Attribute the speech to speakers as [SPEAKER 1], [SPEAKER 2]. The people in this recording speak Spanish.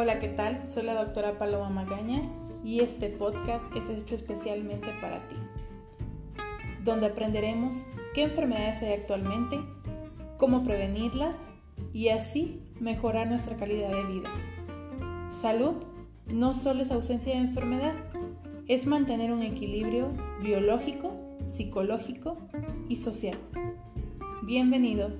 [SPEAKER 1] Hola, ¿qué tal? Soy la doctora Paloma Magaña y este podcast es hecho especialmente para ti, donde aprenderemos qué enfermedades hay actualmente, cómo prevenirlas y así mejorar nuestra calidad de vida. Salud no solo es ausencia de enfermedad, es mantener un equilibrio biológico, psicológico y social. Bienvenido